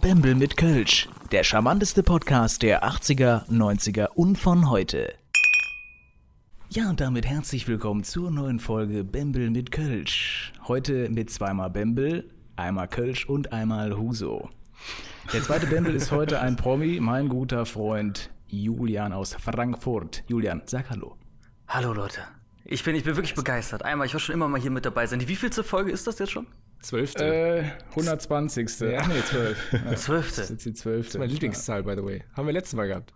Bembel mit Kölsch. Der charmanteste Podcast der 80er, 90er und von heute. Ja, und damit herzlich willkommen zur neuen Folge Bembel mit Kölsch. Heute mit zweimal Bembel, einmal Kölsch und einmal Huso. Der zweite Bembel ist heute ein Promi, mein guter Freund Julian aus Frankfurt. Julian, sag Hallo. Hallo Leute. Ich bin, ich bin wirklich begeistert. Einmal, ich will schon immer mal hier mit dabei sein. Die wievielte Folge ist das jetzt schon? Zwölfte. Äh, 120. Ja. Ach nee, 12. Ja, Zwölfte. Das ist jetzt die 12. Das ist meine Lieblingszahl, by the way. Haben wir letztes Mal gehabt.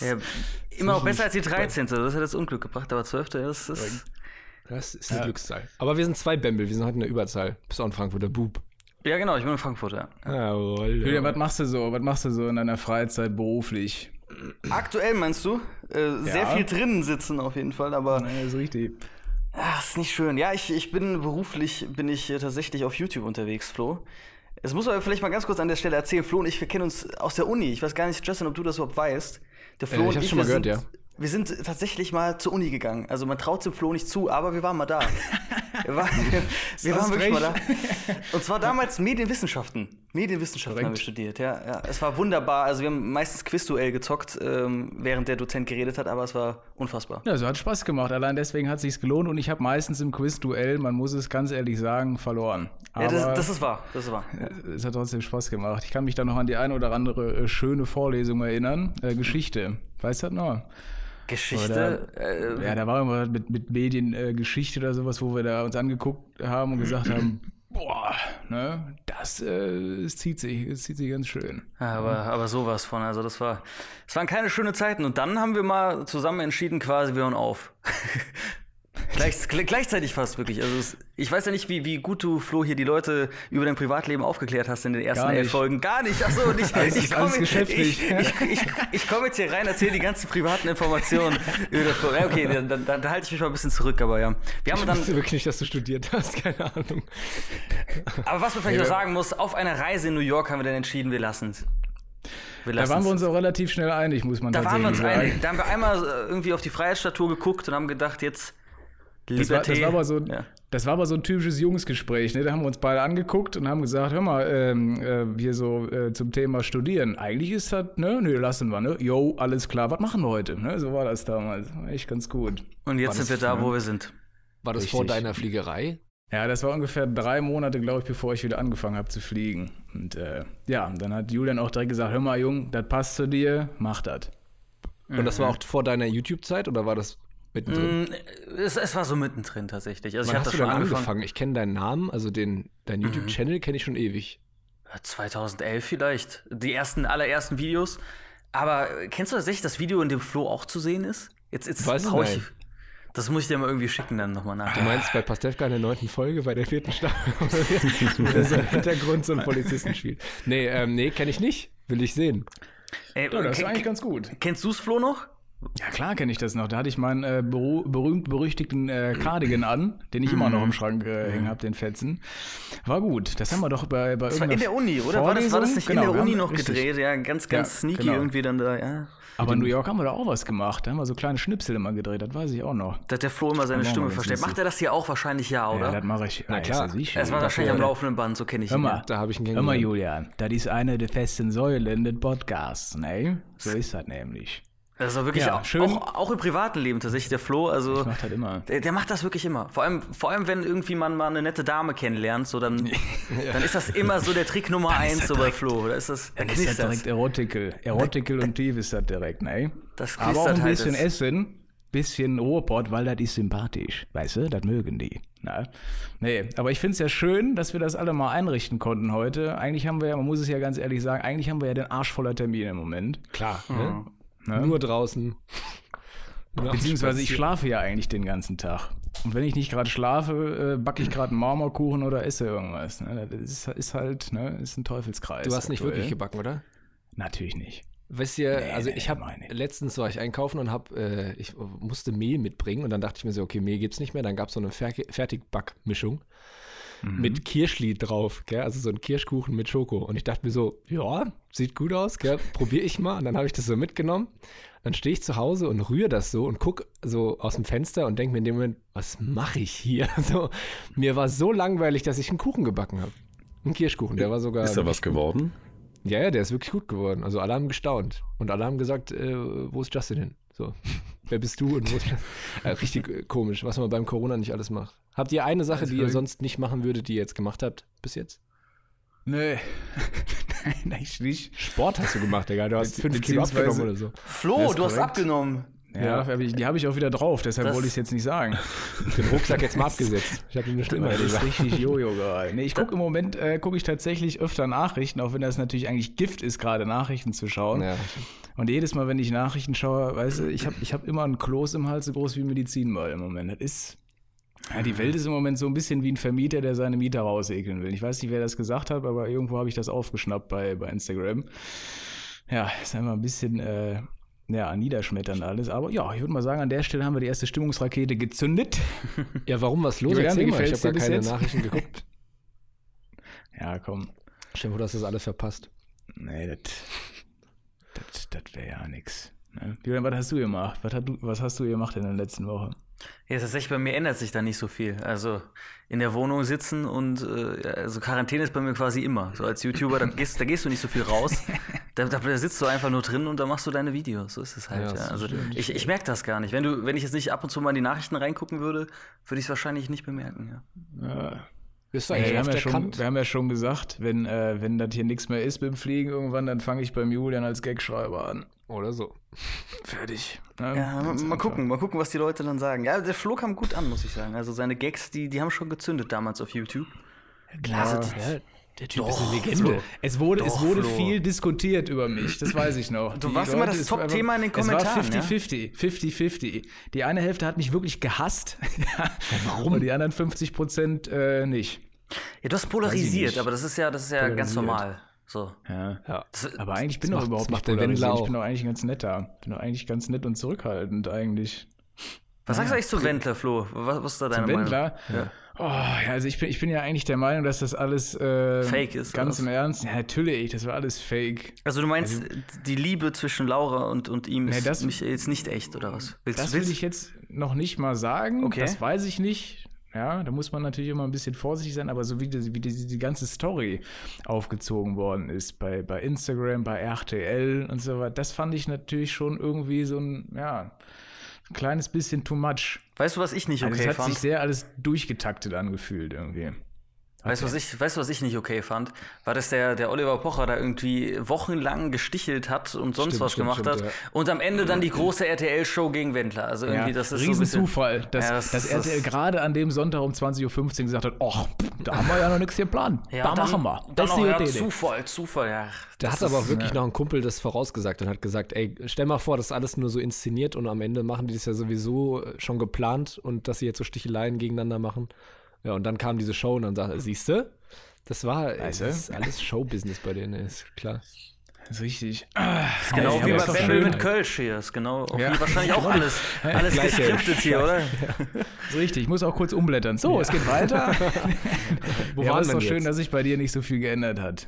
Ja, immer auch besser als die 13. Das hat das Unglück gebracht, aber 12. Das ist. Das ist eine Ja. Glückszahl. Aber wir sind zwei Bämbel, wir sind heute in der Überzahl. Bist auch in Frankfurt, der Bub. Ja, genau, ich bin in Frankfurt, ja. Jawohl. Julian, was machst du so? Was machst du so in deiner Freizeit beruflich? Aktuell meinst du? Äh, Sehr Ja. viel drinnen sitzen auf jeden Fall, aber Ja, ist richtig. Ach, ist nicht schön. Ja, ich, ich bin beruflich, bin ich äh, tatsächlich auf YouTube unterwegs, Flo. Es muss aber vielleicht mal ganz kurz an der Stelle erzählen, Flo und ich, wir kennen uns aus der Uni. Ich weiß gar nicht, Justin, ob du das überhaupt weißt. Der Flo Äh, ich und ich, schon mal wir gehört, sind, Wir sind tatsächlich mal zur Uni gegangen. Also man traut dem Flo nicht zu, aber wir waren mal da. wir waren, wir, waren wirklich mal da. Und zwar damals Medienwissenschaften. Medienwissenschaften haben wir Korrekt. studiert, ja, ja. Es war wunderbar. Also wir haben meistens Quizduell gezockt, ähm, während der Dozent geredet hat, aber es war unfassbar. Ja, so hat Spaß gemacht. Allein deswegen hat sich's gelohnt und ich habe meistens im Quiz-Duell, man muss es ganz ehrlich sagen, verloren. Aber Ja, das, das ist wahr, das ist wahr. es hat trotzdem Spaß gemacht. Ich kann mich da noch an die eine oder andere äh, schöne Vorlesung erinnern. Äh, Geschichte. Weißt du das noch? Geschichte, äh, Ja, da war immer mit, mit Medien äh, Geschichte oder sowas, wo wir da uns angeguckt haben und gesagt haben, boah, ne, das, äh, es zieht sich, es zieht sich ganz schön. Ja, aber, aber sowas von. Also das war, es waren keine schöne Zeiten. Und dann haben wir mal zusammen entschieden, quasi wir hören auf. Gleich, gl- gleichzeitig fast wirklich. Also es, ich weiß ja nicht, wie, wie gut du, Flo, hier die Leute über dein Privatleben aufgeklärt hast in den ersten elf. Folgen. Gar nicht. Achso, nicht. Alles- ich alles komme ich, ich, ich, ich komme jetzt hier rein, erzähle die ganzen privaten Informationen über Flo. Ja, okay, dann, dann, dann, halte ich mich mal ein bisschen zurück, aber ja. Wir haben Ich dann, wusste wirklich nicht, dass du studiert hast, keine Ahnung. aber was man vielleicht noch sagen muss, auf einer Reise in New York haben wir dann entschieden, wir lassen es. Da waren wir uns auch relativ schnell einig, muss man Da waren tatsächlich wir uns sagen. einig. Da haben wir einmal äh, irgendwie auf die Freiheitsstatue geguckt und haben gedacht, jetzt Das war, das, war aber so, ja. das war aber so ein typisches Jungsgespräch. Ne? Da haben wir uns beide angeguckt und haben gesagt, hör mal, ähm, äh, hier so äh, zum Thema Studieren. Eigentlich ist das, ne, nö, lassen wir, ne? Jo, alles klar, was machen wir heute? Ne? So war das damals. War echt ganz gut. Und jetzt War sind wir das da, ne? wo wir sind. War das Richtig. vor deiner Fliegerei? Ja, das war ungefähr drei Monate, glaube ich, bevor ich wieder angefangen habe zu fliegen. Und äh, ja, dann hat Julian auch direkt gesagt, hör mal, Jung, das passt zu dir, mach das. Und das war auch vor deiner YouTube-Zeit oder war das mittendrin? Mm, Es, es war so mittendrin tatsächlich. Also Wann ich habe hast das du schon angefangen. angefangen? Ich kenne deinen Namen, also den, deinen YouTube-Channel kenne ich schon ewig. Ja, 2011 vielleicht. Die ersten, allerersten Videos. Aber kennst du tatsächlich das Video, in dem Flo auch zu sehen ist? Jetzt, jetzt Weiß ich ich. Das muss ich dir mal irgendwie schicken, dann nochmal nach. Du meinst bei Pastewka in der neunten Folge, bei der vierten Staffel, wo so im Hintergrund so einen Polizisten spielt. Nee, ähm, nee, kenne ich nicht. Will ich sehen. Ey, Ja, das ist eigentlich ganz gut. Kennst du's, Flo, noch? Ja, klar kenne ich das noch. Da hatte ich meinen äh, berühmt-berüchtigten äh, Cardigan an, den ich immer noch im Schrank äh, hängen habe, den Fetzen. War gut. Das haben wir doch bei, bei Das war in der Uni, oder? War das, war das nicht Genau, in der Uni noch richtig. gedreht? Ja, ganz, ganz Ja, sneaky genau. irgendwie dann da, ja. Aber in New York haben wir da auch was gemacht. Da haben wir so kleine Schnipsel immer gedreht, das weiß ich auch noch. Da hat der Flo immer seine Stimme verstellt. lustig. Macht er das hier auch wahrscheinlich ja, Ja, oder? das mache ich. Na klar. ja sicher. es war wahrscheinlich am Hör laufenden Band, so kenne ich ihn. mal, ja. Da habe ich ihn hör mal. Julian, das ist eine der festen Säulen des Podcasts, ne? So ist das nämlich. Das war wirklich Ja, auch, schön. auch, auch im privaten Leben tatsächlich der Flo. Also Ich mach das immer. der, der macht das wirklich immer. Vor allem, vor allem, wenn irgendwie man mal eine nette Dame kennenlernt, so dann, dann ist das immer so der Trick Nummer eins so bei Flo. Da ist das, da Dann ist das direkt Erotical. Erotical und tief ist das direkt, ne? Das Aber auch ein halt bisschen jetzt. Essen, bisschen Ruhrpott, weil das ist sympathisch. Weißt du, das mögen die. Na? Nee, aber ich finde es ja schön, dass wir das alle mal einrichten konnten heute. Eigentlich haben wir ja, man muss es ja ganz ehrlich sagen, eigentlich haben wir ja den Arsch voller Termine im Moment. Klar, Mhm. ne? Ne? Nur draußen. Beziehungsweise ich schlafe ja eigentlich den ganzen Tag. Und wenn ich nicht gerade schlafe, äh, backe ich gerade einen Marmorkuchen oder esse irgendwas. Ne? Das ist, ist halt, ne, ist ein Teufelskreis. Du hast nicht aktuell. wirklich gebacken, oder? Natürlich nicht. Weißt du, Nee, also nee, ich habe letztens war ich einkaufen und habe, äh, ich musste Mehl mitbringen und dann dachte ich mir so, okay, Mehl gibt's nicht mehr. Dann gab's so eine Fer Fertigbackmischung Mhm. mit Kirschli drauf, gell? also so ein Kirschkuchen mit Schoko. Und ich dachte mir so, ja, sieht gut aus, gell? probiere ich mal. Und dann habe ich das so mitgenommen. Dann stehe ich zu Hause und rühre das so und guck so aus dem Fenster und denke mir in dem Moment, was mache ich hier? So, mir war so langweilig, dass ich einen Kuchen gebacken habe. Ein Kirschkuchen, der war sogar. Ist da was geworden? Ja, ja, der ist wirklich gut geworden. Also alle haben gestaunt. Und alle haben gesagt, äh, wo ist Justin hin? So, wer bist du und wo? Äh, richtig äh, komisch, was man beim Corona nicht alles macht. Habt ihr eine Sache, die ihr sonst nicht machen würdet, die ihr jetzt gemacht habt bis jetzt? Nee. Nein, eigentlich nicht. Sport hast du gemacht, Digga. Du hast fünf Kilo abgenommen oder so. Flo, du hast korrekt. abgenommen. Ja, ich- die habe ich auch wieder drauf, deshalb Das- wollte ich es jetzt nicht sagen. Den Rucksack jetzt mal abgesetzt. Ich habe eine Stimme Das ist richtig Jojo gerade. Nee, ich gucke im Moment, äh, gucke ich tatsächlich öfter Nachrichten, auch wenn das natürlich eigentlich Gift ist, gerade Nachrichten zu schauen. Ja. Und jedes Mal, wenn ich Nachrichten schaue, weißt du, ich habe ich hab immer ein Kloß im Hals so groß wie ein Medizinball im Moment. Das ist. Ja, die Welt ist im Moment so ein bisschen wie ein Vermieter, der seine Mieter rausekeln will. Ich weiß nicht, wer das gesagt hat, aber irgendwo habe ich das aufgeschnappt bei, bei Instagram. Ja, ist einfach ein bisschen äh, ja, niederschmetternd alles. Aber ja, ich würde mal sagen, an der Stelle haben wir die erste Stimmungsrakete gezündet. ja, warum was los? Julian, Erzähl mal, ich habe gar keine jetzt? Nachrichten geguckt. Ja, komm. Vor, du hast das alles verpasst. Nee, das wäre ja nix. Ne? Julian, was hast du gemacht? Was, du, was hast du gemacht in der letzten Woche? Ja, tatsächlich, bei mir ändert sich da nicht so viel. Also in der Wohnung sitzen und äh, also Quarantäne ist bei mir quasi immer. So als YouTuber, da gehst, da gehst du nicht so viel raus. Da, da, sitzt du einfach nur drin und da machst du deine Videos. So ist es halt. Ja, Ja, Also stimmt. ich, ich merke das gar nicht. Wenn du, wenn ich jetzt nicht ab und zu mal in die Nachrichten reingucken würde, würde ich es wahrscheinlich nicht bemerken. Ja. Ja. Bist du eigentlich wir, auf haben ja schon, wir haben ja schon gesagt, wenn, äh, wenn das hier nichts mehr ist mit dem Fliegen irgendwann, dann fange ich beim Julian als Gagschreiber an. Oder so. Fertig. Ne? Ja, mal, Ganz mal einfach. gucken, mal gucken, was die Leute dann sagen. Ja, der Flo kam gut an, muss ich sagen. Also seine Gags, die, die haben schon gezündet damals auf YouTube. Klar. Also, der Typ Doch, Legende. Es wurde, es Doch, wurde Flo. viel diskutiert über mich, das weiß ich noch. Du Die warst immer das es Top-Thema in den Es war Kommentaren, ja? 50-50. 50-50. Die eine Hälfte hat mich wirklich gehasst. Warum? Und die anderen 50 Prozent äh, nicht. Ja, du hast polarisiert, aber das ist ja, das ist ja ganz normal. So. Ja. Ja. Das, Aber eigentlich bin ich doch überhaupt nicht macht der Wendler polarisiert. Ich bin doch eigentlich ganz netter. Bin doch eigentlich ganz nett und zurückhaltend eigentlich. was sagst du eigentlich zu Wendler, Flo? Was, was ist da deine Zum Meinung? Wendler? Ja. Oh, ja, also ich bin, ich bin ja eigentlich der Meinung, dass das alles äh, Fake ist, Ganz oder im Ernst. Ja, natürlich, das war alles fake. Also du meinst, die Liebe zwischen Laura und, und ihm Nee, ist das- mich jetzt nicht echt, oder was? Willst, Das will ich jetzt noch nicht mal sagen. Okay. Das weiß ich nicht. Ja, da muss man natürlich immer ein bisschen vorsichtig sein, aber so wie, die, wie die, die ganze Story aufgezogen worden ist bei, bei Instagram, bei RTL und so weiter, das fand ich natürlich schon irgendwie so ein, ja, ein kleines bisschen too much. Weißt du, was ich nicht Also okay es hat fand? sich sehr alles durchgetaktet angefühlt irgendwie. Weißt du, was ich, weißt was ich nicht okay fand? War, dass der, der Oliver Pocher da irgendwie wochenlang gestichelt hat und sonst Stimmt, was stimmt, gemacht stimmt, hat. ja. Und am Ende dann die große RTL-Show gegen Wendler. Also irgendwie, das ist so Riesenzufall, dass, Ja, das- dass das- RTL gerade an dem Sonntag um 20.15 Uhr gesagt hat, ach, da haben wir ja noch nichts geplant. Ja, da dann, machen wir. Dann ist auch, ja. Zufall, Zufall, ja. Da Das hat aber auch wirklich noch ein Kumpel das vorausgesagt und hat gesagt, ey, stell mal vor, das ist alles nur so inszeniert und am Ende machen die das ja sowieso schon geplant und dass sie jetzt so Sticheleien gegeneinander machen. Ja, und dann kam diese Show und dann sagte, siehst du, das war Weißt du? das ist alles Showbusiness bei denen, ist klar. Das ist richtig. ist genau Ja, wie bei schön. mit Kölsch hier. Ist genau, Ja. wie wahrscheinlich auch alles, alles Gleiche. geskriptet hier, oder? Das ist richtig. Ich muss auch kurz umblättern. So, es geht weiter. Wo ja, ist wir doch schön, jetzt? dass sich bei dir nicht so viel geändert hat.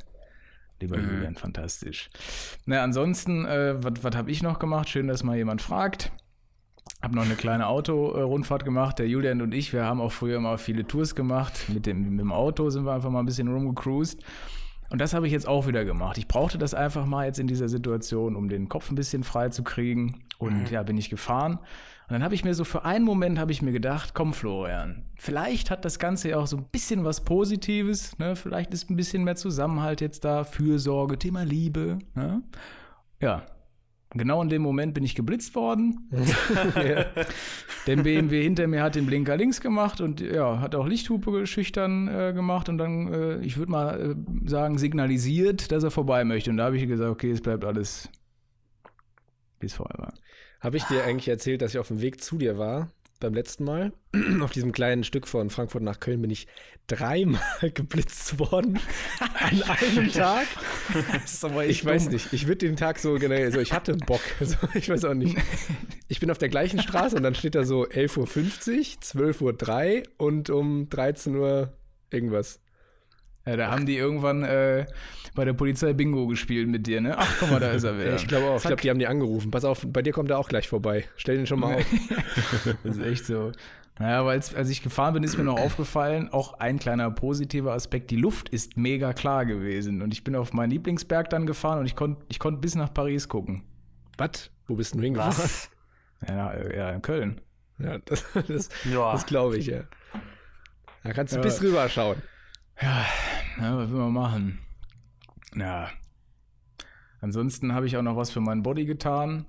Lieber Julian, fantastisch. Na, ansonsten, äh, was habe ich noch gemacht? Schön, dass mal jemand fragt. Hab noch eine kleine Auto-Rundfahrt gemacht. Der Julian und ich, wir haben auch früher mal viele Tours gemacht. Mit dem, mit dem Auto sind wir einfach mal ein bisschen rumgecruised. Und das habe ich jetzt auch wieder gemacht. Ich brauchte das einfach mal jetzt in dieser Situation, um den Kopf ein bisschen frei zu kriegen. Und ja, bin ich gefahren. Und dann habe ich mir so für einen Moment habe ich mir gedacht, komm Florian, vielleicht hat das Ganze ja auch so ein bisschen was Positives. Ne? Vielleicht ist ein bisschen mehr Zusammenhalt jetzt da, Fürsorge, Thema Liebe. Ne? Ja, genau in dem Moment bin ich geblitzt worden. Der BMW hinter mir hat den Blinker links gemacht und ja, hat auch Lichthupe schüchtern äh, gemacht und dann, äh, ich würde mal äh, sagen, signalisiert, dass er vorbei möchte. Und da habe ich gesagt, okay, es bleibt alles wie es vorher war. Habe ich dir eigentlich erzählt, dass ich auf dem Weg zu dir war beim letzten Mal? auf diesem kleinen Stück von Frankfurt nach Köln bin ich dreimal geblitzt worden an einem Tag. Ich weiß nicht. Ich würde den Tag so generell, so ich hatte Bock. Also, ich weiß auch nicht. Ich bin auf der gleichen Straße und dann steht da so 11.50 Uhr, 12.03 Uhr und um 13 Uhr irgendwas. Ja, da haben die irgendwann äh, bei der Polizei Bingo gespielt mit dir, ne? Ach, guck mal, da ist er wieder. Ich glaube auch. Ich glaube, die haben die angerufen. Pass auf, bei dir kommt er auch gleich vorbei. Stell den schon mal auf. Das ist echt so. Naja, aber als, als ich gefahren bin, ist mir noch aufgefallen, auch ein kleiner positiver Aspekt, die Luft ist mega klar gewesen. Und ich bin auf meinen Lieblingsberg dann gefahren und ich konnte ich konnt bis nach Paris gucken. Was? Wo bist du denn hingefahren? Was? Ja, ja in Köln. Ja, das, das, das glaube ich, ja. Da kannst du Ja. bis rüber schauen. Ja, ja, was will man machen? Ja. Ansonsten habe ich auch noch was für meinen Body getan.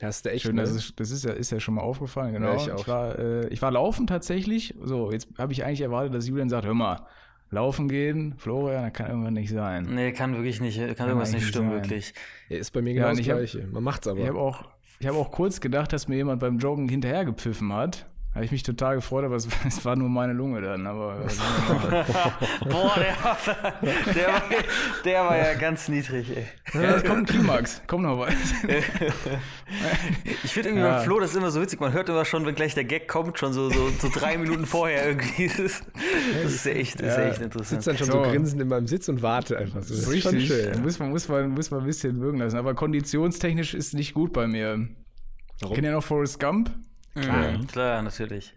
Hast du echt Schön, ne? das ist, das ist ja, ist ja schon mal aufgefallen, genau. Ja, ich auch. war, äh, ich war laufen tatsächlich. So, jetzt habe ich eigentlich erwartet, dass Julian sagt, hör mal, laufen gehen, Florian, das kann irgendwann nicht sein. Nee, kann wirklich nicht, kann irgendwas nicht stimmen, sein. wirklich. Ja, ist bei mir Ja, genau und das ich hab- Gleiche. Man macht's aber. Ich habe auch, ich habe auch kurz gedacht, dass mir jemand beim Joggen hinterher gepfiffen hat. Habe ich mich total gefreut, aber es, es war nur meine Lunge dann. Aber machen? Boah, der war, der, war, der war ja ganz niedrig, ey. ja, es kommt ein Klimax. Komm noch was. Ich finde irgendwie Ja. beim Flo, das ist immer so witzig. Man hört immer schon, wenn gleich der Gag kommt, schon so, so, so drei Minuten vorher irgendwie. Das ist, das ist ja echt, das ist ja echt sitze interessant. dann schon so. So. grinsend in meinem Sitz und warte einfach. Das, ist ist schon richtig. schön. Ja. Muss, man, muss, man, muss man ein bisschen wirken lassen. Aber konditionstechnisch ist nicht gut bei mir. Warum? Kennt ihr noch Forrest Gump? Mhm, klar, natürlich.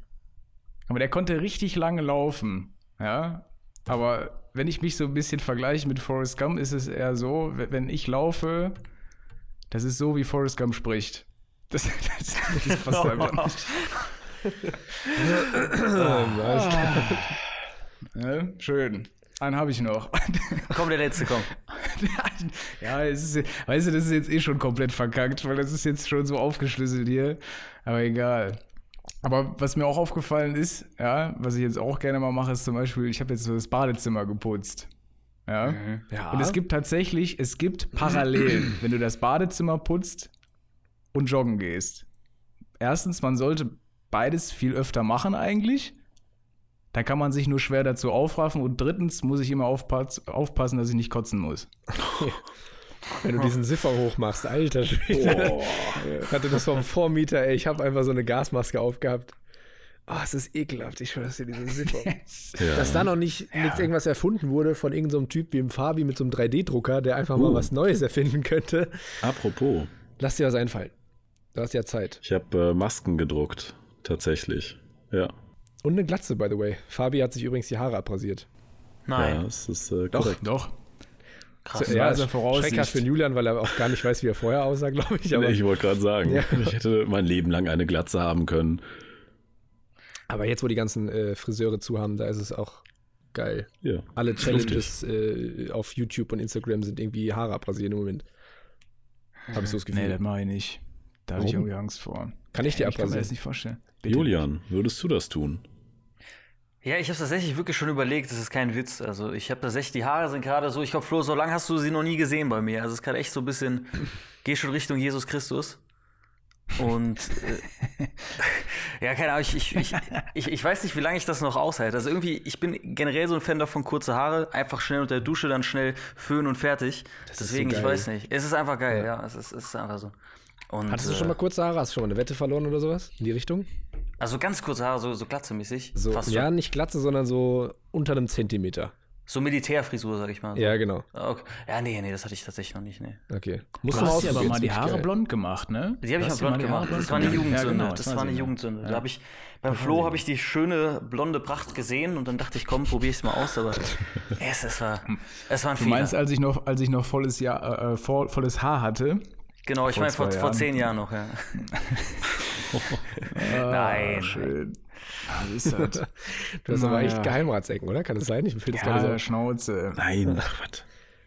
Aber der konnte richtig lange laufen. Ja. Aber wenn ich mich so ein bisschen vergleiche mit Forrest Gump, ist es eher so, wenn ich laufe, das ist so, wie Forrest Gump spricht. Das, das, das passt einfach nicht. Ja, schön. Einen habe ich noch. Komm, der letzte, komm. ja, es ist, weißt du, das ist jetzt eh schon komplett verkackt, weil das ist jetzt schon so aufgeschlüsselt hier. Aber egal. Aber was mir auch aufgefallen ist, ja, was ich jetzt auch gerne mal mache, ist zum Beispiel, ich habe jetzt so das Badezimmer geputzt. Ja. Ja. Und es gibt tatsächlich, es gibt Parallelen, wenn du das Badezimmer putzt und joggen gehst. Erstens, man sollte beides viel öfter machen eigentlich. Da kann man sich nur schwer dazu aufraffen. Und drittens muss ich immer aufpass aufpassen, dass ich nicht kotzen muss. Wenn du diesen Siffer hochmachst, alter Schwede. Ich hatte das vom Vormieter, ey. Ich habe einfach so eine Gasmaske aufgehabt. Oh, es ist ekelhaft, ich schwöre dir, diesen Siffer. Ja. Dass da noch nicht mit irgendwas erfunden wurde von irgendeinem Typ wie dem Fabi mit so einem 3D-Drucker, der einfach mal Uh. was Neues erfinden könnte. Apropos, Lass dir was einfallen. Du hast ja Zeit. ich habe äh, Masken gedruckt. Tatsächlich. Ja. Und eine Glatze, by the way. Fabi hat sich übrigens die Haare abrasiert. Ja, Nein, es ist äh, Doch, korrekt. doch. krass. Ja, also Voraussicht. schreckhaft für Julian, weil er auch gar nicht weiß, wie er vorher aussah, glaube ich. Aber, ich wollte gerade sagen, Ja. ich hätte mein Leben lang eine Glatze haben können. aber jetzt, wo die ganzen äh, Friseure zu haben, da ist es auch geil. Ja. Alle. Challenges äh, auf YouTube und Instagram sind irgendwie Haare abrasieren im Moment. Habe ich so das Gefühl. Nee, das mache ich nicht. Da habe ich irgendwie Angst vor. Kann ich dir Ich kann mir abrasieren? das nicht vorstellen. Bitte. Julian, würdest du das tun? Ja, ich habe tatsächlich wirklich schon überlegt, das ist kein Witz. Also ich habe tatsächlich, die Haare sind gerade so, ich glaube, Flo, so lange hast du sie noch nie gesehen bei mir. Also es ist gerade echt so ein bisschen, geh schon Richtung Jesus Christus. Und äh, ja, keine Ahnung, ich, ich, ich, ich, ich weiß nicht, wie lange ich das noch aushalte. Also irgendwie, ich bin generell so ein Fan davon, kurze Haare, einfach schnell unter der Dusche, dann schnell föhnen und fertig. ist so Deswegen, ich geil. weiß nicht. Es ist einfach geil, ja, es, ist, es ist einfach so. Und, Hattest du äh, schon mal kurze Haare? Hast du schon mal eine Wette verloren oder sowas? In die Richtung? Also ganz kurze Haare, so, so glatzemäßig. So, ja, schon. nicht Glatze, sondern so unter einem Zentimeter. So Militärfrisur, sag ich mal. So. Ja, genau. Ah, Okay. Ja, nee, nee, das hatte ich tatsächlich noch nicht, nee. Okay. Du Musst du mal hast dir aber mal die Haare geil. blond gemacht, ne? Die habe ich mal blond gemacht. Das war eine. Jugendsünde. Ja, genau, das war eine. Jugendsünde. Ja. Da habe ich beim Flo habe ich die schöne blonde Pracht gesehen und dann dachte ich, komm, probier es mal aus, aber es, es war es war ein Du Fehler. meinst, als ich noch, als ich noch volles, Jahr, äh, voll, volles Haar hatte? genau, ich meine vor, vor zehn Jahren noch, ja. Nein. Ah, schön. Ja, wie ist das? Du hast aber echt Geheimratsecken, oder? Kann das sein? Ich finde das gerade ja, so. Schnauze. Nein, ach was.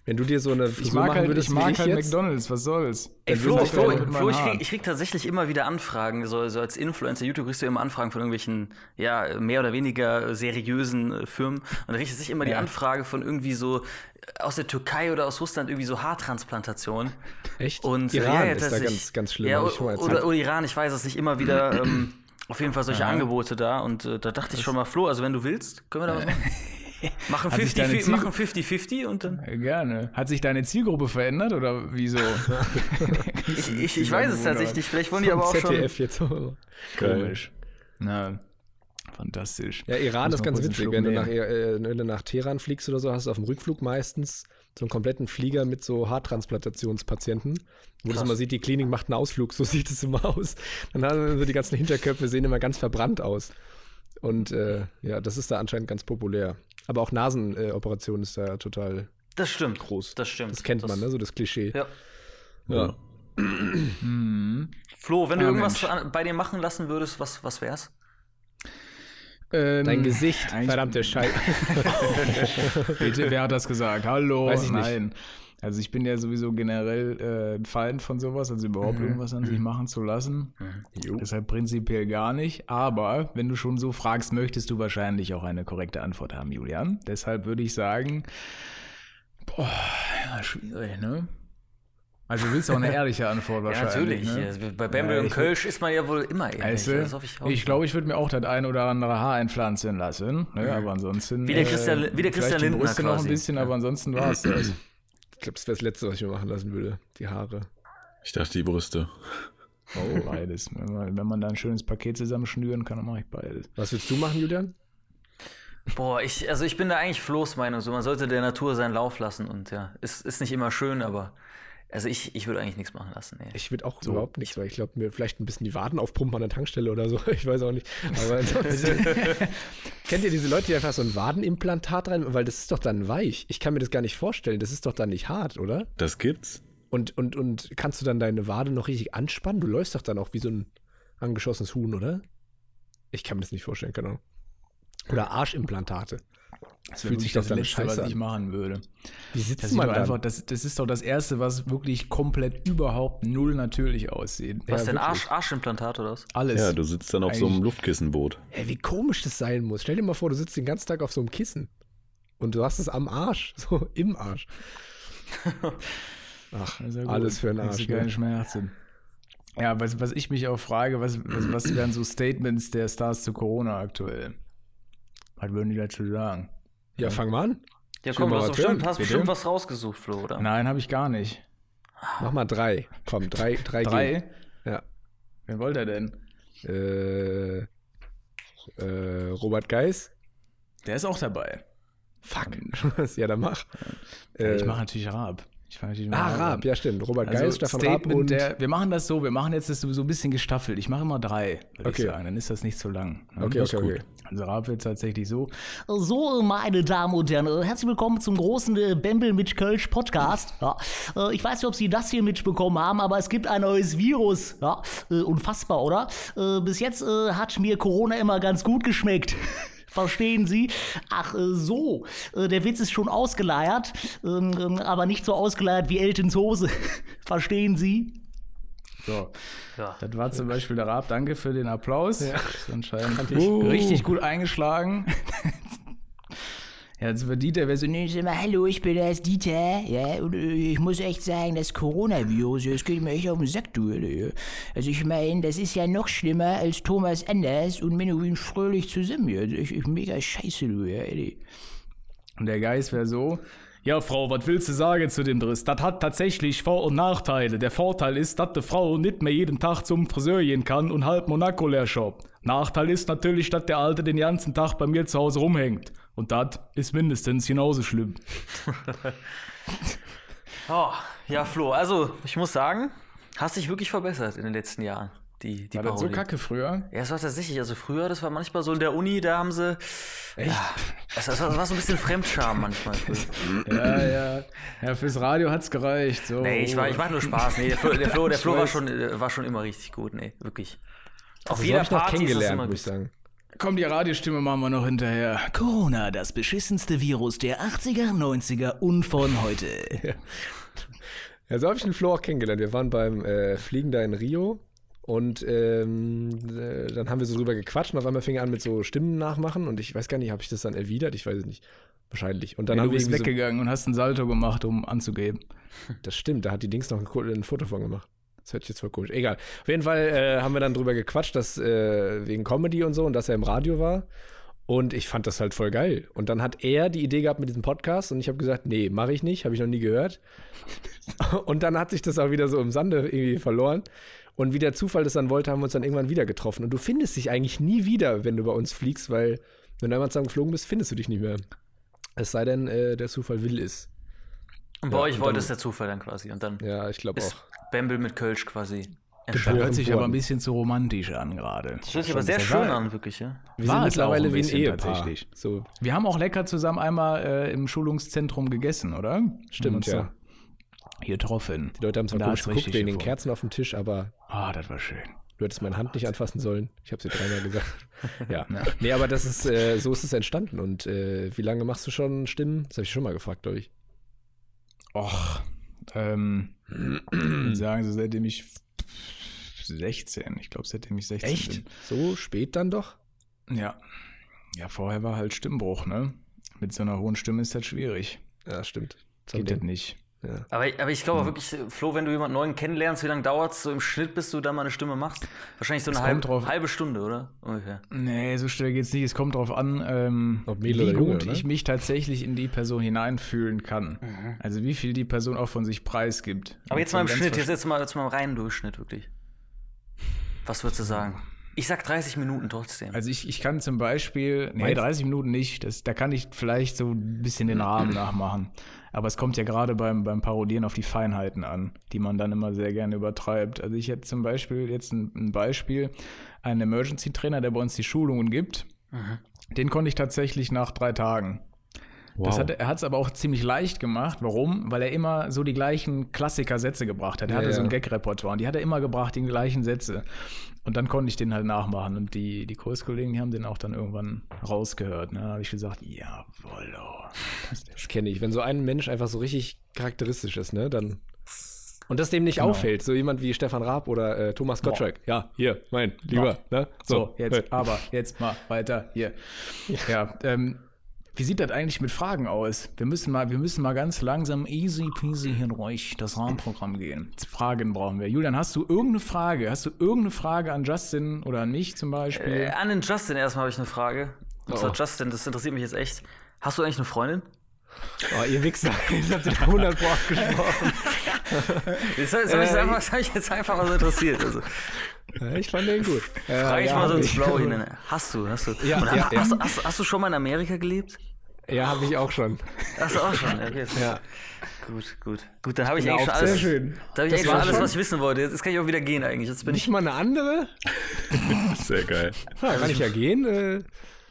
Wenn du dir so eine Ich Frisur mag machen halt, würdest ich wie mag ich halt jetzt, McDonalds, was soll's? Ey, Flo, du Flo, Flo ich, krieg, ich krieg tatsächlich immer wieder Anfragen, so, so als Influencer, YouTube kriegst du immer Anfragen von irgendwelchen, ja, mehr oder weniger seriösen äh, Firmen. Und da richtet sich immer die Ja. Anfrage von irgendwie so äh, aus der Türkei oder aus Russland irgendwie so Haartransplantation. Echt? Und äh, Iran ja, ist da ganz, ganz schlimm. Ja, ich oder, erzählt. oder Iran, ich weiß es nicht, immer wieder ähm, auf jeden Fall solche Ja. Angebote da. Und äh, da dachte ich schon mal, Flo, also wenn du willst, können wir da was machen. Machen Hat sich deine 50-50 Ziel- machen 50-50 und dann. Gerne. Hat sich deine Zielgruppe verändert oder wieso? Ich, ich, ich weiß es tatsächlich nicht. Vielleicht wollen die aber auch schon. ZDF jetzt. so. Komisch. Na, fantastisch. Ja, Iran ist ganz witzig. Wenn du, nach, äh, wenn du nach Teheran fliegst oder so, hast du auf dem Rückflug meistens so einen kompletten Flieger mit so Haartransplantationspatienten, wo das Krass. immer sieht, die Klinik macht einen Ausflug, so sieht es immer aus. Dann haben wir so die ganzen Hinterköpfe sehen immer ganz verbrannt aus. Und äh, ja, das ist da anscheinend ganz populär. Aber auch Nasenoperation ist da total Das stimmt. groß. Das stimmt. Das kennt man, ne? So das Klischee. Ja. Ja. Flo, wenn du Ja, irgendwas Mensch. an, bei dir machen lassen würdest, was, was wär's? Ähm, Dein Gesicht, eigentlich- verdammte Scheiße. Bitte, wer hat das gesagt? Hallo? Weiß ich nicht. Also ich bin ja sowieso generell äh, ein Feind von sowas, also überhaupt irgendwas an sich machen zu lassen. Deshalb prinzipiell gar nicht. Aber wenn du schon so fragst, möchtest du wahrscheinlich auch eine korrekte Antwort haben, Julian. Deshalb würde ich sagen, boah, ja, schwierig, ne? Also du willst auch eine ehrliche Antwort Ja, wahrscheinlich. natürlich. Ne? Also Bei Bamble Ja, und ich Kölsch ist man ja wohl immer ähnlich. Weißt du, Das hoffe ich auch. ich glaube, ich würde mir auch das ein oder andere Haar einpflanzen lassen. Ne? Aber ansonsten. Wie der Christian- wie der Christian die Lindner Brüste noch quasi. ein bisschen, aber ansonsten war es das. Ich glaube, das wäre das Letzte, was ich mir machen lassen würde. Die Haare. Ich dachte, die Brüste. Oh, beides. Wenn man, wenn man da ein schönes Paket zusammenschnüren kann, dann mache ich beides. Was willst du machen, Julian? Boah, ich, also ich bin da eigentlich Flo's Meinung. So, man sollte der Natur seinen Lauf lassen und ja, ist, ist nicht immer schön, aber also ich, ich würde eigentlich nichts machen lassen. Nee. Ich würde auch überhaupt nichts, weil ich glaube, mir vielleicht ein bisschen die Waden aufpumpen an der Tankstelle oder so. Ich weiß auch nicht. Aber ansonsten, kennt ihr diese Leute, die einfach so ein Wadenimplantat rein, weil das ist doch dann weich. Ich kann mir das gar nicht vorstellen. Das ist doch dann nicht hart, oder? Das gibt's? Und, und, und kannst du dann deine Wade noch richtig anspannen? Du läufst doch dann auch wie so ein angeschossenes Huhn, oder? Ich kann mir das nicht vorstellen, keine Ahnung. Oder Arschimplantate. Das fühlt sich doch dann scheiße was an. ich machen würde. Wie sitzt Das, man dann? einfach, das, das ist doch das Erste, was wirklich komplett überhaupt null natürlich aussieht. Was Ja, denn. Arsch, Arschimplantat oder was? Alles. Ja, du sitzt dann auf so einem Eigentlich- Luftkissenboot. Ey, wie komisch das sein muss. Stell dir mal vor, du sitzt den ganzen Tag auf so einem Kissen und du hast es am Arsch, so im Arsch. Ach, Also gut, alles für kriegst Arsch. Ne? Schmerzen. Ja, was, was ich mich auch frage, was, was, was wären so Statements der Stars zu Corona aktuell? Was würden die dazu sagen? Ja, fang mal an. Ja, komm, du mal hast, was bestimmt, hast bestimmt was rausgesucht, Flo, oder? Nein, habe ich gar nicht. Mach mal drei. Komm, drei, drei. Drei? gehen. Ja. Wen wollt ihr denn? Äh, äh, Robert Geis. Der ist auch dabei. Fuck. ja, dann mach. Ja, ich Äh, mache natürlich Raab. Ich fang natürlich Ah, Raab ja stimmt. Robert Also Geis, Stefan Raab und der, wir machen das so, wir machen jetzt das so ein bisschen gestaffelt. Ich mache immer drei, würde Okay. ich sagen. Dann ist das nicht so lang. ne? Okay, okay, gut. okay. Also Raab wird tatsächlich so. So, meine Damen und Herren, äh, herzlich willkommen zum großen äh, Bembel mit Kölsch Podcast. Ja, äh, ich weiß nicht, ob Sie das hier mitbekommen haben, aber es gibt ein neues Virus. Ja, unfassbar, oder? Bis jetzt hat mir Corona immer ganz gut geschmeckt. Verstehen Sie? Ach äh, so, äh, der Witz ist schon ausgeleiert, ähm, ähm, aber nicht so ausgeleiert wie Eltons Hose. Verstehen Sie? So. Ja. Das war zum Beispiel der Raab. Danke für den Applaus. Ja. Ist anscheinend ich. richtig gut eingeschlagen. ja, jetzt wird Dieter, wer so, nee, Sag mal, hallo, ich bin der Dieter. Ja, und äh, ich muss echt sagen, das Coronavirus, das geht mir echt auf den Sack, du. Alter. Also ich meine, das ist ja noch schlimmer als Thomas Anders und Menowin Fröhlich zusammen. Ja. Ich, ich mega scheiße, du. Ja, Alter. Und der Geist wäre so. Ja, Frau, was willst du sagen zu dem Driss? Das hat tatsächlich Vor- und Nachteile. Der Vorteil ist, dass die Frau nicht mehr jeden Tag zum Friseur gehen kann und halb Monaco leer shoppt. Nachteil ist natürlich, dass der Alte den ganzen Tag bei mir zu Hause rumhängt. Und das ist mindestens genauso schlimm. Oh, ja, Flo, also ich muss sagen, hast dich wirklich verbessert in den letzten Jahren. Die, die War das so kacke früher? Ja, es war tatsächlich, also früher, das war manchmal so in der Uni, da haben sie. Echt? Ja, das, das, war, das war so ein bisschen Fremdscham manchmal. Ja, ja. Ja, fürs Radio hat's gereicht. So. Nee, ich, war, ich mach nur Spaß. Nee, der Flo, der Flo, der Flo war, schon, äh, war schon immer richtig gut. Nee, wirklich. Auf so jeder ich Party ist das kennengelernt, immer muss ich sagen. Komm, die Radiostimme machen wir noch hinterher. Corona, das beschissenste Virus der 80er, 90er und von heute. Ja, so habe ich den Flo auch kennengelernt. Wir waren beim äh, Fliegen da in Rio und ähm, äh, dann haben wir so drüber gequatscht und auf einmal fing er an mit so Stimmen nachmachen und ich weiß gar nicht, habe ich das dann erwidert? Ich weiß es nicht. Wahrscheinlich. Und dann Dann haben du wir bist weggegangen und hast ein Salto gemacht, um anzugeben. so, das stimmt, da hat die Dings noch ein, ein Foto von gemacht. Das hört sich jetzt voll komisch. Egal. Auf jeden Fall äh, haben wir dann drüber gequatscht, dass äh, wegen Comedy und so und dass er im Radio war. Und ich fand das halt voll geil. Und dann hat er die Idee gehabt mit diesem Podcast und ich habe gesagt, nee, mache ich nicht, habe ich noch nie gehört. Und dann hat sich das auch wieder so im Sande irgendwie verloren. Und wie der Zufall das dann wollte, haben wir uns dann irgendwann wieder getroffen. Und du findest dich eigentlich nie wieder, wenn du bei uns fliegst, weil wenn du einmal zusammen geflogen bist, findest du dich nicht mehr. Es sei denn, äh, der Zufall will es. Und bei Ja, euch wollte es der Zufall dann quasi. Und dann Ja, ich glaube auch. Bamble mit Kölsch quasi entstanden. Hört sich worden. aber ein bisschen zu romantisch an gerade. Das hört sich aber sehr Das schön an, wirklich, ja. Wir War sind es mittlerweile wie ein Ehepaar. tatsächlich. So, Wir haben auch lecker zusammen einmal äh, im Schulungszentrum gegessen, oder? Stimmt, ja. Hier getroffen. Die Leute haben zwar Da komisch geguckt wegen den. Kerzen auf dem Tisch, aber Ah, das war schön. du hättest meine Hand nicht anfassen sollen. Ich habe es dir dreimal gesagt. ja. Nee, aber das ist, äh, so ist es entstanden. Und äh, wie lange machst du schon Stimmen? Das habe ich schon mal gefragt, glaube ich. Och, ähm, sagen, so seitdem ich 16, ich glaube, seitdem ich 16 So spät dann doch? bin. Ja. Ja, vorher war halt Stimmbruch, ne? Mit so einer hohen Stimme ist das schwierig. Ja, stimmt. Geht das nicht. Ja. Aber, aber ich glaube auch wirklich, Flo, wenn du jemanden neuen kennenlernst, wie lange dauert es so im Schnitt, bis du da mal eine Stimme machst? Wahrscheinlich so eine Es halbe, kommt drauf- halbe Stunde, oder? Ungefähr. Nee, so schnell geht's nicht. Es kommt drauf an, ähm, wie Junge, gut ne? ich mich tatsächlich in die Person hineinfühlen kann. Also wie viel die Person auch von sich preisgibt. Aber jetzt mal im Schnitt, jetzt, jetzt, mal, jetzt mal im reinen Durchschnitt, wirklich. Was würdest du sagen? Ich sag 30 Minuten trotzdem. Also ich, ich kann zum Beispiel, nee, Meinst- 30 Minuten nicht, das, da kann ich vielleicht so ein bisschen den Rahmen nachmachen. Aber es kommt ja gerade beim, beim Parodieren auf die Feinheiten an, die man dann immer sehr gerne übertreibt. Also ich hätte zum Beispiel jetzt ein, ein Beispiel, einen Emergency-Trainer, der bei uns die Schulungen gibt, den konnte ich tatsächlich nach drei Tagen. Das hat, er hat es aber auch ziemlich leicht gemacht. Warum? Weil er immer so die gleichen Klassiker-Sätze gebracht hat. Er Ja, hatte so ein ja. Gag-Repertoire und die hat er immer gebracht, die gleichen Sätze. Und dann konnte ich den halt nachmachen. Und die, die Kurskollegen, die haben den auch dann irgendwann rausgehört. Ne? Da habe ich gesagt, jawoll. Das kenne ich. Wenn so ein Mensch einfach so richtig charakteristisch ist, ne, dann. Und das dem nicht Genau. auffällt, so jemand wie Stefan Raab oder äh, Thomas Gottschalk. Ja, hier, mein, lieber. Ne? So, jetzt, äh, aber jetzt mal weiter hier. Ja, ähm, wie sieht das eigentlich mit Fragen aus? Wir müssen mal, wir müssen mal ganz langsam, easy peasy hier ruhig das Rahmenprogramm gehen. Fragen brauchen wir. Julian, hast du irgendeine Frage? Hast du irgendeine Frage an Justin oder an mich zum Beispiel? Äh, an den Justin erstmal habe ich eine Frage. Und zwar, Oh. Justin, das interessiert mich jetzt echt. Hast du eigentlich eine Freundin? Oh, ihr Wichser, jetzt habt da 100 Pro abgesprochen. Das, das, habe ich, einfach- das habe ich jetzt einfach mal so interessiert. Also, ich fand den gut. Äh, frage ich ja, mal so ins ich. Blaue hinein. Hast du, hast du. Ja, ja, hast, ja. Hast, hast du schon mal in Amerika gelebt? Ja, habe ich auch schon. Hast du auch schon? Okay. Ja. Gut, gut. Gut, dann habe ich eigentlich schon auch alles. sehr schön. Da habe ich Das eigentlich schon alles, schon- was ich wissen wollte. Jetzt kann ich auch wieder gehen eigentlich. Jetzt bin ich. Nicht mal eine andere? Sehr geil. Ja, kann ich ja gehen. Äh,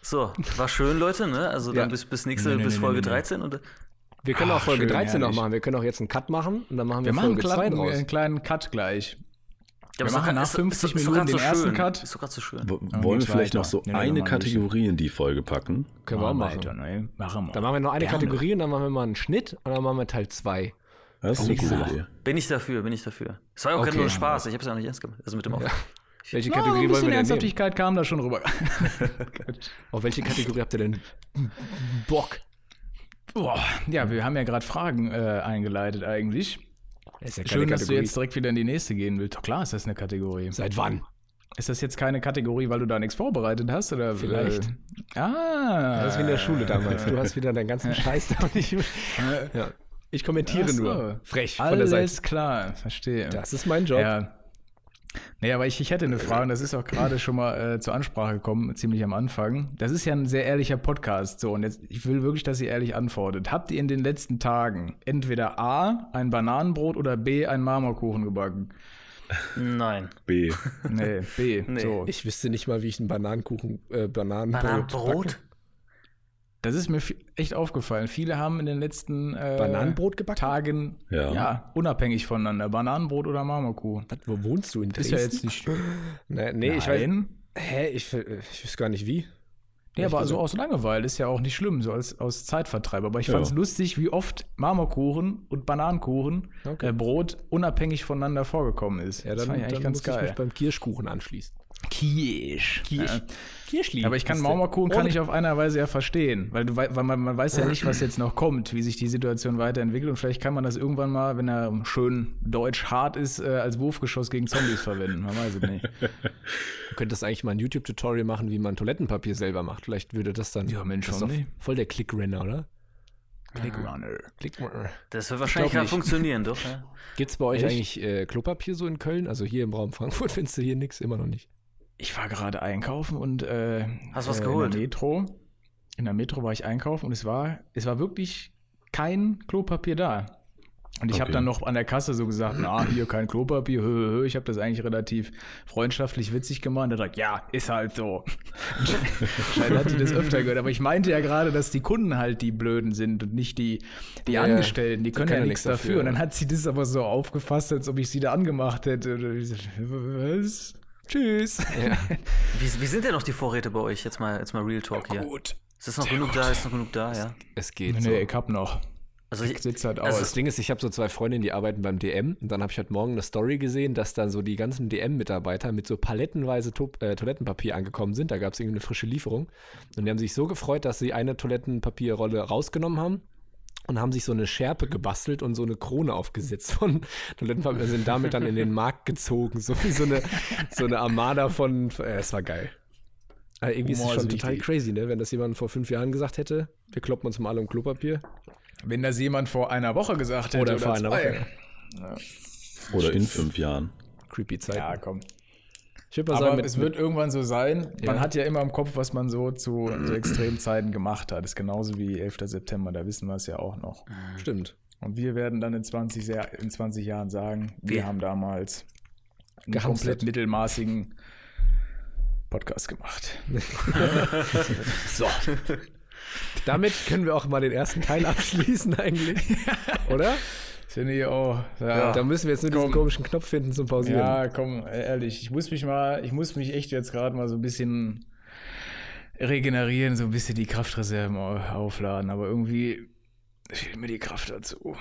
So, war schön, Leute, ne? Also dann Ja. bis, bis nächste, Nee, nee, bis Folge nee, nee. 13 und wir können auch Ach, Folge schön, 13 noch machen. Wir können auch jetzt einen Cut machen und dann machen wir, wir machen Folge 2 Klappen, draus. einen kleinen Cut gleich. Ja, Wir machen nach ist doch- 50 ist doch- ist Minuten grad so den ersten schön. Cut. Ist doch gerade so schön. W wollen wir vielleicht weiter. noch so Nehmen eine Kategorie in die Folge packen? Können wir auch machen. Weiter, ne? Machen wir. Dann machen wir noch eine Gerne. Kategorie und dann machen wir mal einen Schnitt und dann machen wir Teil 2. Das ist eine Nächste gute. Idee. Bin ich dafür, bin ich dafür. Es war ja auch Okay. gerade nur Spaß. Ich habe es ja auch nicht ernst gemacht. Also mit dem Auf. Welche Ja, so ein Kategorie wollen wir denn nehmen? Ernsthaftigkeit kam da schon rüber. Auf welche Kategorie habt ihr denn Bock? Boah, ja, wir haben ja gerade Fragen äh, eingeleitet eigentlich. Das ist ja Schön, dass du jetzt direkt wieder in die nächste gehen willst. Doch klar ist das eine Kategorie. Seit wann? Ist das jetzt keine Kategorie, weil du da nichts vorbereitet hast? Oder Vielleicht. Äh, ah. Das ist wie in der Schule damals. Du hast wieder deinen ganzen Scheiß da nicht. Ja. Ich kommentiere so. nur. Frech von der Alles Seite. klar, verstehe. Das ist mein Job. Ja. Nee, aber ich, ich hätte eine Frage, und das ist auch gerade schon mal äh, zur Ansprache gekommen, ziemlich am Anfang. Das ist ja ein sehr ehrlicher Podcast. So, und jetzt, ich will wirklich, dass ihr ehrlich antwortet. Habt ihr in den letzten Tagen entweder A, ein Bananenbrot oder B, einen Marmorkuchen gebacken? Nein. B. Nee, B. Nee. So. Ich wüsste nicht mal, wie ich einen Bananenkuchen, äh, Bananenbrot. Bananenbrot? Das ist mir echt aufgefallen. Viele haben in den letzten äh, Bananenbrot gebacken? Tagen, Ja. ja. unabhängig voneinander, Bananenbrot oder Marmorkuchen. Wo wohnst du? In Ist Dresden? ja jetzt nicht. Nee, nee ich weiß. Nein. Hä? Ich, ich weiß gar nicht wie. Ja, aber so aus Langeweile ist ja auch nicht schlimm, so als aus Zeitvertreib. Aber ich Ja. fand es lustig, wie oft Marmorkuchen und Bananenkuchen, Okay. äh, Brot unabhängig voneinander vorgekommen ist. Ja, das dann, fand ich eigentlich dann ganz muss ich geil. mich beim Kirschkuchen anschließen. Kirsch. Kirsch. Kirschli. Aber ich kann der- kann ich auf einer Weise ja verstehen, weil, du, wei- weil man, man weiß ja nicht, was jetzt noch kommt, wie sich die Situation weiterentwickelt und vielleicht kann man das irgendwann mal, wenn er schön deutsch hart ist, äh, als Wurfgeschoss gegen Zombies verwenden. Man weiß es nicht. Du könntest eigentlich mal ein YouTube-Tutorial machen, wie man Toilettenpapier selber macht. Vielleicht würde das dann. Ja, Mensch, das ist voll der Click-Renner, oder? Clickrunner. Click-Runner. Das wird wahrscheinlich nicht. funktionieren, doch. Ja? Gibt es bei euch Echt? eigentlich äh, Klopapier so in Köln? Also hier im Raum Frankfurt findest du hier nichts, immer noch nicht. Ich war gerade einkaufen und äh, Hast du was äh, geholt? In der Metro. In der Metro war ich einkaufen und es war, es war wirklich kein Klopapier da. Und ich habe Okay. dann noch an der Kasse so gesagt, na, hier kein Klopapier, hö, hö, hö. ich habe das eigentlich relativ freundschaftlich witzig gemacht. Er sagt, ja, ist halt so. Scheint hat die das öfter gehört. Aber ich meinte ja gerade, dass die Kunden halt die Blöden sind und nicht die, die Ja. Angestellten. Die Die können können ja nichts dafür. dafür, Und dann hat sie das aber so aufgefasst, als ob ich sie da angemacht hätte. Und ich so, was? Tschüss. Wie, wie sind denn noch die Vorräte bei euch? Jetzt mal, jetzt mal Real Talk hier. Gut. Ist das noch genug da? Ist noch genug da, ja? Es geht Nee, so. ich hab noch. Also Ich ich, sitze halt Also aus. Das Ding ist, ich habe so zwei Freundinnen, die arbeiten beim DM und dann habe ich heute Morgen eine Story gesehen, dass dann so die ganzen DM-Mitarbeiter mit so palettenweise to äh, Toilettenpapier angekommen sind. Da gab es irgendwie eine frische Lieferung und die haben sich so gefreut, dass sie eine Toilettenpapierrolle rausgenommen haben und haben sich so eine Schärpe gebastelt und so eine Krone aufgesetzt von Toilettenpapier, sind damit dann in den Markt gezogen, so wie so eine, so eine Armada von, äh, es war geil. Aber irgendwie Humor ist es schon total wichtig. crazy, ne? wenn das jemand vor fünf Jahren gesagt hätte, wir kloppen uns mal alle um Klopapier. Wenn das jemand vor einer Woche gesagt hätte Oder oder, vor einer. Woche. Oder in fünf Jahren. Creepy Zeit. Ja, komm. Ich würde mal Aber sagen, mit, es wird irgendwann so sein. Man Ja. hat ja immer im Kopf, was man so zu so Extremzeiten gemacht hat. Das ist genauso wie 11. September, da wissen wir es ja auch noch. stimmt. Und wir werden dann in 20, Jahr- in 20 Jahren sagen, wir Wir. haben damals einen komplett mittelmaßigen Podcast gemacht. So. Damit können wir auch mal den ersten Teil abschließen eigentlich. Oder? Finde ich auch. Ja, Da müssen wir jetzt nur diesen Komm. komischen Knopf finden zum Pausieren. ja, komm, ehrlich, ich muss mich mal, ich muss mich echt jetzt gerade mal so ein bisschen regenerieren, so ein bisschen die Kraftreserven au- aufladen, aber irgendwie fehlt mir die Kraft dazu.